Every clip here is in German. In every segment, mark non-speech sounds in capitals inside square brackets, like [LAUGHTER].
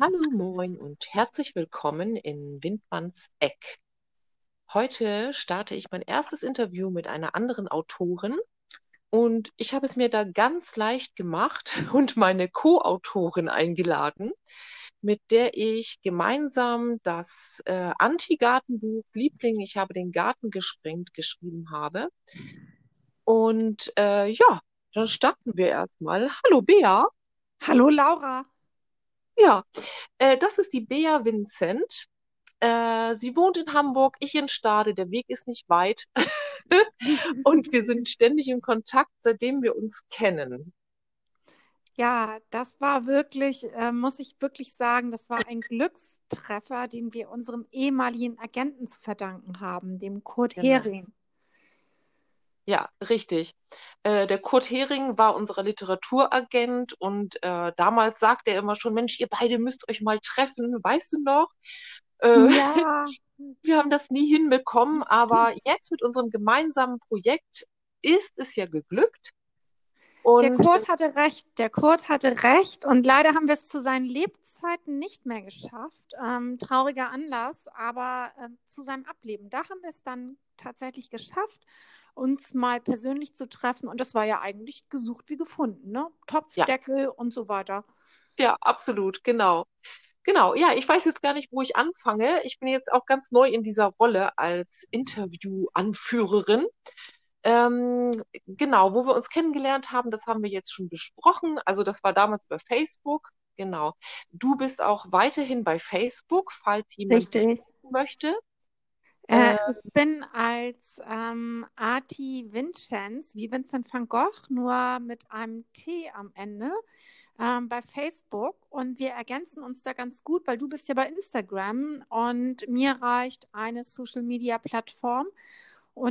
Hallo, moin und herzlich willkommen in Windmanns Eck. Heute starte ich mein erstes Interview mit einer anderen Autorin und ich habe es mir da ganz leicht gemacht [LAUGHS] und meine Co-Autorin eingeladen, mit der ich gemeinsam das äh, Anti-Gartenbuch Liebling, ich habe den Garten gesprengt, geschrieben habe. Und äh, ja, dann starten wir erstmal. Hallo Bea. Hallo Laura. Ja, äh, das ist die Bea Vincent. Äh, sie wohnt in Hamburg, ich in Stade. Der Weg ist nicht weit. [LAUGHS] Und wir sind ständig in Kontakt, seitdem wir uns kennen. Ja, das war wirklich, äh, muss ich wirklich sagen, das war ein Glückstreffer, den wir unserem ehemaligen Agenten zu verdanken haben, dem Kurt Genau. Hering. Ja, richtig. Äh, der Kurt Hering war unser Literaturagent und äh, damals sagte er immer schon, Mensch, ihr beide müsst euch mal treffen, weißt du noch? Äh, Ja, [LAUGHS] wir haben das nie hinbekommen, aber [LAUGHS] jetzt mit unserem gemeinsamen Projekt ist es ja geglückt. der Und Kurt hatte recht, der Kurt hatte recht und leider haben wir es zu seinen Lebzeiten nicht mehr geschafft. Ähm, trauriger Anlass, aber äh, zu seinem Ableben, da haben wir es dann tatsächlich geschafft, uns mal persönlich zu treffen und das war ja eigentlich gesucht wie gefunden, ne? Topf, ja, Deckel und so weiter. ja, absolut, genau. Genau, ja, ich weiß jetzt gar nicht, wo ich anfange. Ich bin jetzt auch ganz neu in dieser Rolle als Interview-Anführerin. Ähm, genau, wo wir uns kennengelernt haben, das haben wir jetzt schon besprochen. Also das war damals bei Facebook. Genau. Du bist auch weiterhin bei Facebook, falls jemand Richtig. möchte. Äh, Äh, ich bin als ähm, Arti Vincenz, wie Vincent van Gogh, nur mit einem T am Ende, ähm, bei Facebook und wir ergänzen uns da ganz gut, weil du bist ja bei Instagram und mir reicht eine Social-Media-Plattform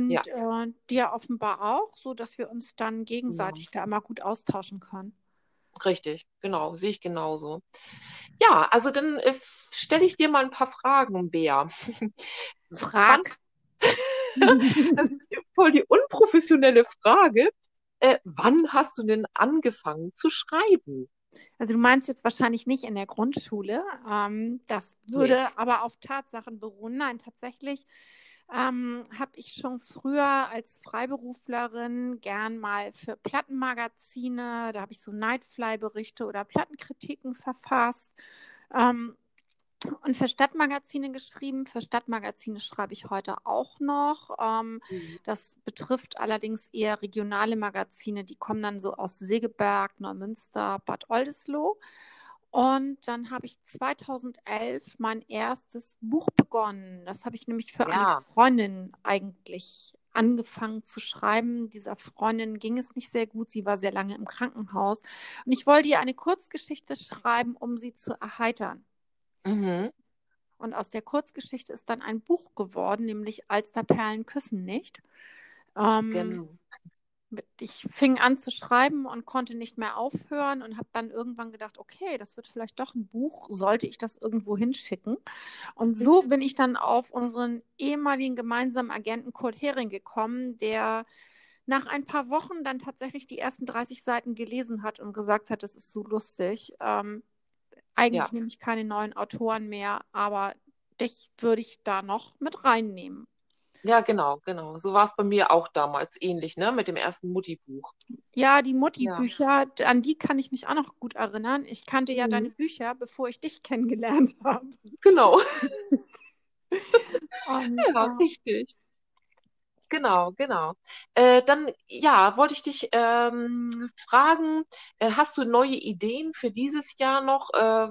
ja, und äh, dir offenbar auch, so dass wir uns dann genau. gegenseitig da immer gut austauschen können. Richtig, genau, sehe ich genauso. Ja, also dann äh, stelle ich dir mal ein paar Fragen, Bea. Frag. [LAUGHS] das ist voll die unprofessionelle Frage. Äh, wann hast du denn angefangen zu schreiben? Also du meinst jetzt wahrscheinlich nicht in der Grundschule. Ähm, das Nee. würde aber auf Tatsachen beruhen. Nein, tatsächlich ähm, habe ich schon früher als Freiberuflerin gern mal für Plattenmagazine, da habe ich so Nightfly-Berichte oder Plattenkritiken verfasst. Ähm, und für Stadtmagazine geschrieben. Für Stadtmagazine schreibe ich heute auch noch. Ähm, Mhm. das betrifft allerdings eher regionale Magazine. Die kommen dann so aus Segeberg, Neumünster, Bad Oldesloe. Und dann habe ich 2011 mein erstes Buch begonnen. Das habe ich nämlich für eine Ja, Freundin eigentlich angefangen zu schreiben. Dieser Freundin ging es nicht sehr gut. Sie war sehr lange im Krankenhaus. Und ich wollte ihr eine Kurzgeschichte schreiben, um sie zu erheitern. mhm. Und aus der Kurzgeschichte ist dann ein Buch geworden, nämlich Alsterperlen küssen nicht. Ähm, Genau. Ich fing an zu schreiben und konnte nicht mehr aufhören und habe dann irgendwann gedacht, okay, das wird vielleicht doch ein Buch, sollte ich das irgendwo hinschicken. Und so bin ich dann auf unseren ehemaligen gemeinsamen Agenten Kurt Hering gekommen, der nach ein paar Wochen dann tatsächlich die ersten 30 Seiten gelesen hat und gesagt hat, das ist so lustig. Ähm, eigentlich Ja, nehme ich keine neuen Autoren mehr, aber dich würde ich da noch mit reinnehmen. Ja, genau, genau. So war es bei mir auch damals ähnlich, ne, mit dem ersten Mutti-Buch. Ja, die Ja, Mutti-Bücher, an die kann ich mich auch noch gut erinnern. Ich kannte ja deine mhm. Bücher, bevor ich dich [LAUGHS] kennengelernt habe. Genau. [LAUGHS] [LAUGHS] Und Ja, äh, richtig. Genau, genau. Äh, dann, ja, wollte ich dich ähm, fragen, äh, hast du neue Ideen für dieses Jahr noch? Äh,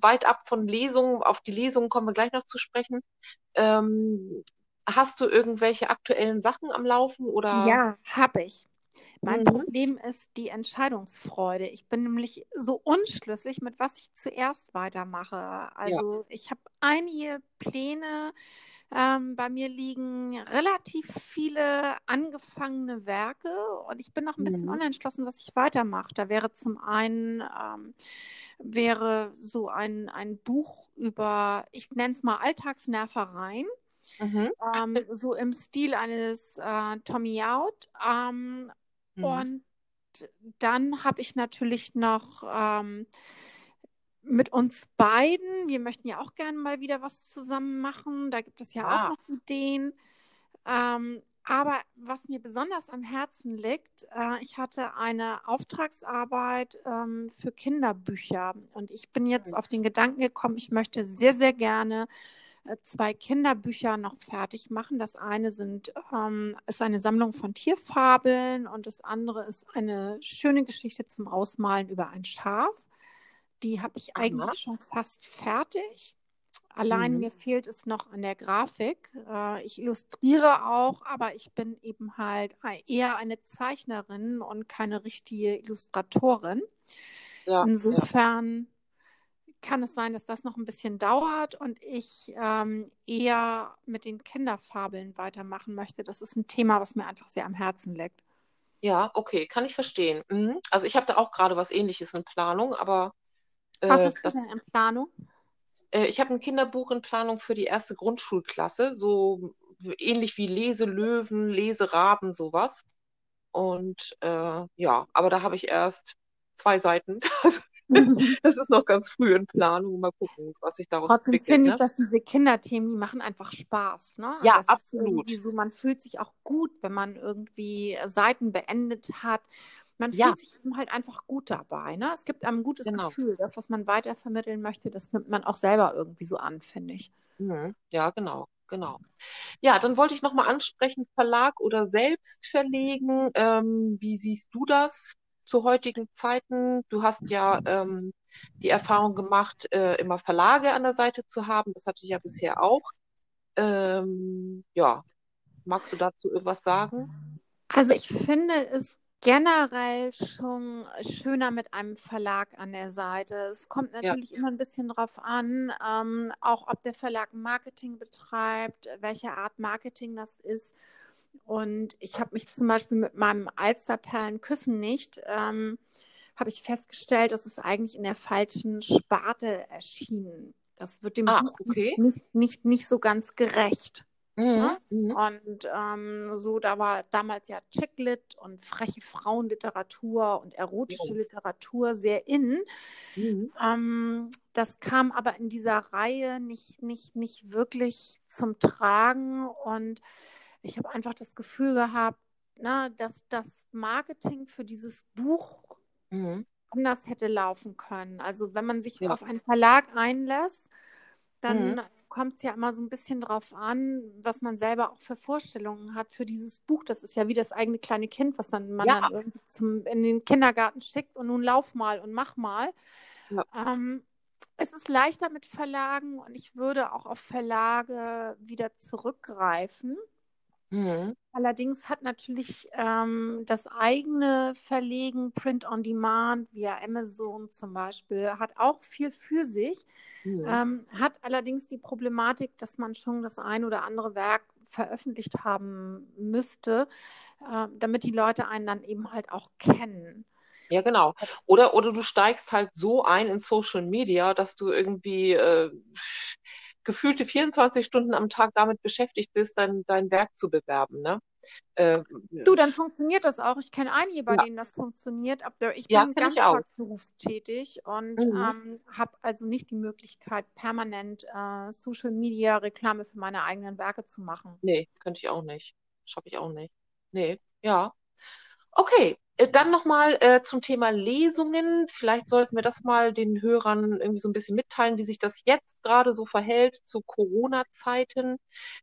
weit ab von Lesungen, auf die Lesungen kommen wir gleich noch zu sprechen. Ähm, hast du irgendwelche aktuellen Sachen am Laufen oder? ja, habe ich. Mein Mhm. Problem ist die Entscheidungsfreude. Ich bin nämlich so unschlüssig, mit was ich zuerst weitermache. Ja, Also ich habe einige Pläne. Ähm, bei mir liegen relativ viele angefangene Werke und ich bin noch ein bisschen mhm. unentschlossen, was ich weitermache. Da wäre zum einen ähm, wäre so ein, ein Buch über, ich nenne es mal Alltagsnervereien, Mhm. ähm, so im Stil eines äh, Tommy Out. Ähm, Mhm. und dann habe ich natürlich noch ähm, mit uns beiden. Wir möchten ja auch gerne mal wieder was zusammen machen. Da gibt es ja Ah. auch noch Ideen. Ähm, aber was mir besonders am Herzen liegt, äh, ich hatte eine Auftragsarbeit ähm, für Kinderbücher und ich bin jetzt Mhm. auf den Gedanken gekommen, ich möchte sehr, sehr gerne zwei Kinderbücher noch fertig machen. Das eine sind, ähm, ist eine Sammlung von Tierfabeln und das andere ist eine schöne Geschichte zum Ausmalen über ein Schaf. Die habe ich Aha. eigentlich schon fast fertig. Allein Mhm. mir fehlt es noch an der Grafik. Äh, ich illustriere auch, aber ich bin eben halt eher eine Zeichnerin und keine richtige Illustratorin. Ja. Insofern kann es sein, dass das noch ein bisschen dauert und ich ähm, eher mit den Kinderfabeln weitermachen möchte. Das ist ein Thema, was mir einfach sehr am Herzen liegt. Ja, okay, kann ich verstehen. Mhm. Also ich habe da auch gerade was Ähnliches in Planung, aber Was äh, hast du das, denn in Planung? äh, ich habe ein Kinderbuch in Planung für die erste Grundschulklasse, so ähnlich wie Leselöwen, Leseraben, sowas. Und äh, ja, aber da habe ich erst zwei Seiten. [LAUGHS] [LAUGHS] Das ist noch ganz früh in Planung. Mal gucken, was sich daraus Trotzdem entwickelt, finde ich, ne? dass diese Kinderthemen, die machen einfach Spaß. Ne? Ja, Das ist absolut. so, man fühlt sich auch gut, wenn man irgendwie Seiten beendet hat. Man Ja, fühlt sich eben halt einfach gut dabei. Ne? Es gibt einem ein gutes genau. Gefühl. Das, was man weitervermitteln möchte, das nimmt man auch selber irgendwie so an, finde ich. Mhm. Ja, genau, genau. Ja, dann wollte ich nochmal ansprechen, Verlag oder selbst verlegen. Ähm, wie siehst du das zu heutigen Zeiten? Du hast ja ähm, die Erfahrung gemacht, äh, immer Verlage an der Seite zu haben. Das hatte ich ja bisher auch. Ähm, ja, magst du dazu irgendwas sagen? Also ich finde es generell schon schöner mit einem Verlag an der Seite. Es kommt Ja, natürlich immer ein bisschen drauf an, ähm, auch ob der Verlag Marketing betreibt, welche Art Marketing das ist. Und ich habe mich zum Beispiel mit meinem Alsterperlen Küssen nicht, ähm, habe ich festgestellt, das ist eigentlich in der falschen Sparte erschienen. Das wird dem ach, Buch nicht, okay. nicht, nicht, nicht so ganz gerecht. Mhm, Ne? mhm, Und ähm, so, da war damals ja Chicklit und freche Frauenliteratur und erotische jo, Literatur sehr in. mhm, Ähm, das kam aber in dieser Reihe nicht, nicht, nicht wirklich zum Tragen und ich habe einfach das Gefühl gehabt, na, dass das Marketing für dieses Buch mhm, anders hätte laufen können. Also wenn man sich ja, auf einen Verlag einlässt, mhm, dann kommt es ja immer so ein bisschen drauf an, was man selber auch für Vorstellungen hat für dieses Buch. Das ist ja wie das eigene kleine Kind, was dann man ja, dann irgendwie zum, in den Kindergarten schickt und nun lauf mal und mach mal. ja, Ähm, es ist leichter mit Verlagen und ich würde auch auf Verlage wieder zurückgreifen. Mhm, Allerdings hat natürlich ähm, das eigene Verlegen, Print on Demand, via Amazon zum Beispiel, hat auch viel für sich, mhm, ähm, hat allerdings die Problematik, dass man schon das ein oder andere Werk veröffentlicht haben müsste, äh, damit die Leute einen dann eben halt auch kennen. Ja, genau. Oder, oder du steigst halt so ein in Social Media, dass du irgendwie äh, gefühlte 24 Stunden am Tag damit beschäftigt bist, dein, dein Werk zu bewerben, ne? Äh, Du, dann funktioniert das auch. Ich kenne einige, bei ja, denen das funktioniert. Aber ich ja, bin auch. ganztagsberufstätig und Mhm. ähm, habe also nicht die Möglichkeit, permanent äh, Social Media Reklame für meine eigenen Werke zu machen. Nee, könnte ich auch nicht. Schaffe ich auch nicht. Nee, ja. Okay, äh, dann nochmal äh, zum Thema Lesungen. Vielleicht sollten wir das mal den Hörern irgendwie so ein bisschen mitteilen, wie sich das jetzt gerade so verhält zu Corona-Zeiten.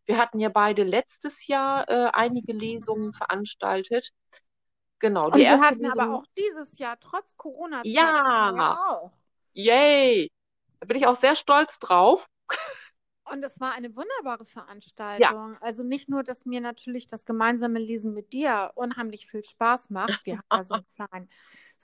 Wir hatten ja beide letztes Jahr äh, einige Lesungen veranstaltet. Genau, die Und wir erste hatten aber Lesung, auch dieses Jahr, trotz Corona-Zeiten, ja, ja auch. yay. Da bin ich auch sehr stolz drauf. Und es war eine wunderbare Ja, Veranstaltung. Also nicht nur, dass mir natürlich das gemeinsame Lesen mit dir unheimlich viel Spaß macht. Wir hatten da so einen [LAUGHS] kleinen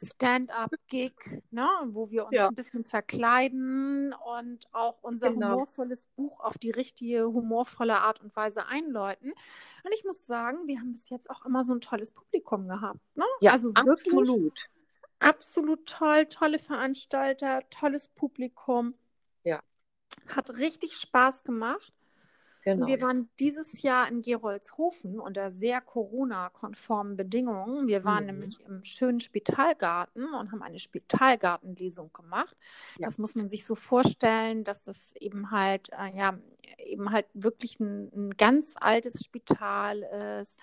Stand-up-Gig, ne, wo wir uns ja, ein bisschen verkleiden und auch unser genau. humorvolles Buch auf die richtige humorvolle Art und Weise einläuten. Und ich muss sagen, wir haben bis jetzt auch immer so ein tolles Publikum gehabt. Ne? Ja, Also wirklich absolut. absolut toll, tolle Veranstalter, tolles Publikum. Hat richtig Spaß gemacht. Und wir Genau. waren dieses Jahr in Gerolzhofen unter sehr Corona-konformen Bedingungen. Wir waren Mhm. nämlich im schönen Spitalgarten und haben eine Spitalgartenlesung gemacht. Ja. Das muss man sich so vorstellen, dass das eben halt, äh, ja, eben halt wirklich ein, ein ganz altes Spital ist.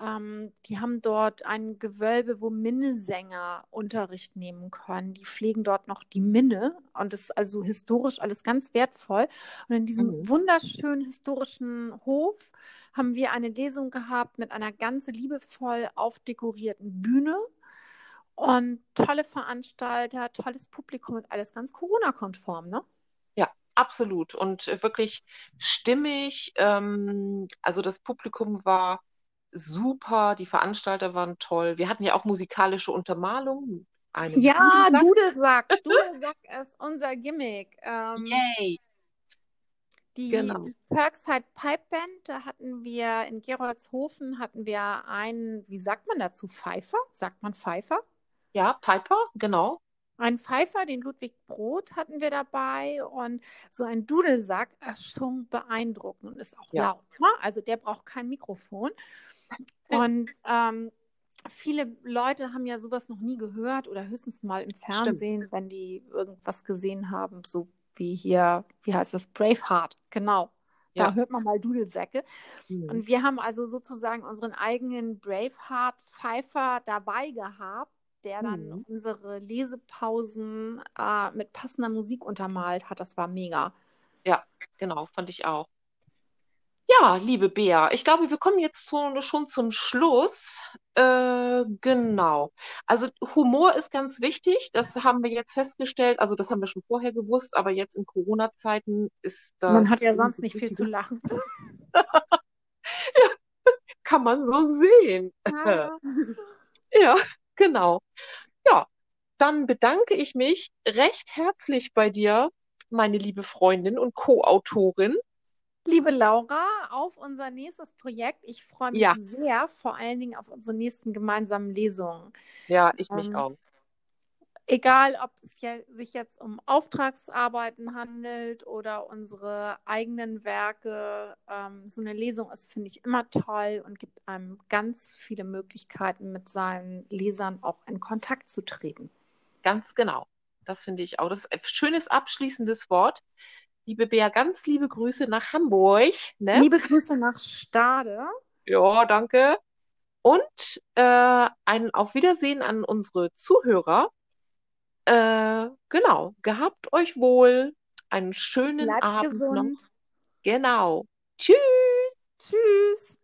Ähm, die haben dort ein Gewölbe, wo Minnesänger Unterricht nehmen können. Die pflegen dort noch die Minne und das ist also historisch alles ganz wertvoll. Und in diesem Mhm. wunderschönen historischen Hof haben wir eine Lesung gehabt mit einer ganz liebevoll aufdekorierten Bühne und tolle Veranstalter, tolles Publikum und alles ganz Corona-konform, ne? Ja, absolut. Und äh, wirklich stimmig. Ähm, also das Publikum war super, die Veranstalter waren toll. Wir hatten ja auch musikalische Untermalung Ja, Dudelsack. Dudelsack. [LAUGHS] Dudelsack ist unser Gimmick. Ähm, Yay, Die genau. Perkside Pipe Band, da hatten wir in Gerolzhofen hatten wir einen, wie sagt man dazu, Pfeifer? Sagt man Pfeifer? Ja, Piper, genau. Einen Pfeifer, den Ludwig Brot hatten wir dabei und so ein Dudelsack ist schon beeindruckend und ist auch Ja. laut. Ne? Also der braucht kein Mikrofon. Und ähm, viele Leute haben ja sowas noch nie gehört oder höchstens mal im Stimmt. Fernsehen, wenn die irgendwas gesehen haben, so wie hier, wie heißt das, Braveheart, genau. Da Ja. hört man mal Dudelsäcke. Mhm. Und wir haben also sozusagen unseren eigenen Braveheart-Pfeifer dabei gehabt, der dann Mhm. unsere Lesepausen äh, mit passender Musik untermalt hat. Das war mega. Ja, genau, fand ich auch. Ja, liebe Bea, ich glaube, wir kommen jetzt zu, schon zum Schluss. Äh, genau. Also Humor ist ganz wichtig, das haben wir jetzt festgestellt. Also das haben wir schon vorher gewusst, aber jetzt in Corona-Zeiten ist Man hat das ja sonst nicht viel zu lachen. [LAUGHS] [LAUGHS] Kann man so sehen. [LAUGHS] Ja. Ja, genau. Ja, dann bedanke ich mich recht herzlich bei dir, meine liebe Freundin und Co-Autorin. Liebe Laura, auf unser nächstes Projekt. Ich freue mich Ja, sehr, vor allen Dingen auf unsere nächsten gemeinsamen Lesungen. ja, ich mich Ähm, auch. Egal, ob es ja, sich jetzt um Auftragsarbeiten handelt oder unsere eigenen Werke, ähm, so eine Lesung ist, finde ich, immer toll und gibt einem ganz viele Möglichkeiten, mit seinen Lesern auch in Kontakt zu treten. Ganz genau. Das finde ich auch. Das ist ein schönes abschließendes Wort. Liebe Bea, ganz liebe Grüße nach Hamburg, ne? Liebe Grüße nach Stade. Ja, danke. Und äh, ein Auf Wiedersehen an unsere Zuhörer. Äh, genau. Gehabt euch wohl. Einen schönen Bleibt Abend noch. gesund. Genau. Tschüss. Tschüss.